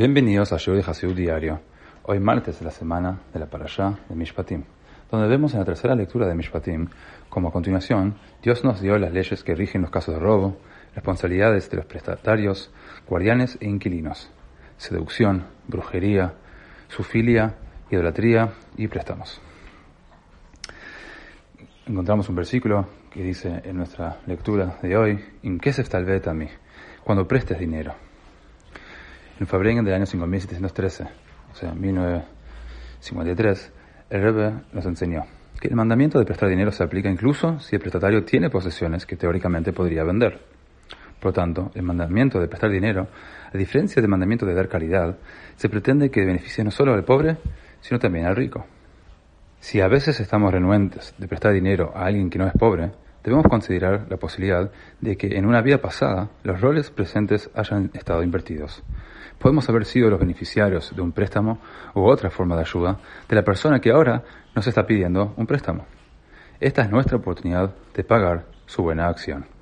Bienvenidos a Shuri Hasidut Diario. Hoy martes de la semana de la Parashá de Mishpatim, donde vemos en la tercera lectura de Mishpatim como a continuación Dios nos dio las leyes que rigen los casos de robo, responsabilidades de los prestatarios, guardianes e inquilinos, seducción, brujería, sufilia, idolatría y préstamos. Encontramos un versículo que dice en nuestra lectura de hoy, ¿en qué se a mí? Cuando prestes dinero. En febrero del año 5713, o sea, 1953, el Rebbe nos enseñó que el mandamiento de prestar dinero se aplica incluso si el prestatario tiene posesiones que teóricamente podría vender. Por lo tanto, el mandamiento de prestar dinero, a diferencia del mandamiento de dar caridad, se pretende que beneficie no solo al pobre, sino también al rico. Si a veces estamos renuentes de prestar dinero a alguien que no es pobre, debemos considerar la posibilidad de que en una vida pasada los roles presentes hayan estado invertidos. Podemos haber sido los beneficiarios de un préstamo u otra forma de ayuda de la persona que ahora nos está pidiendo un préstamo. Esta es nuestra oportunidad de pagar su buena acción.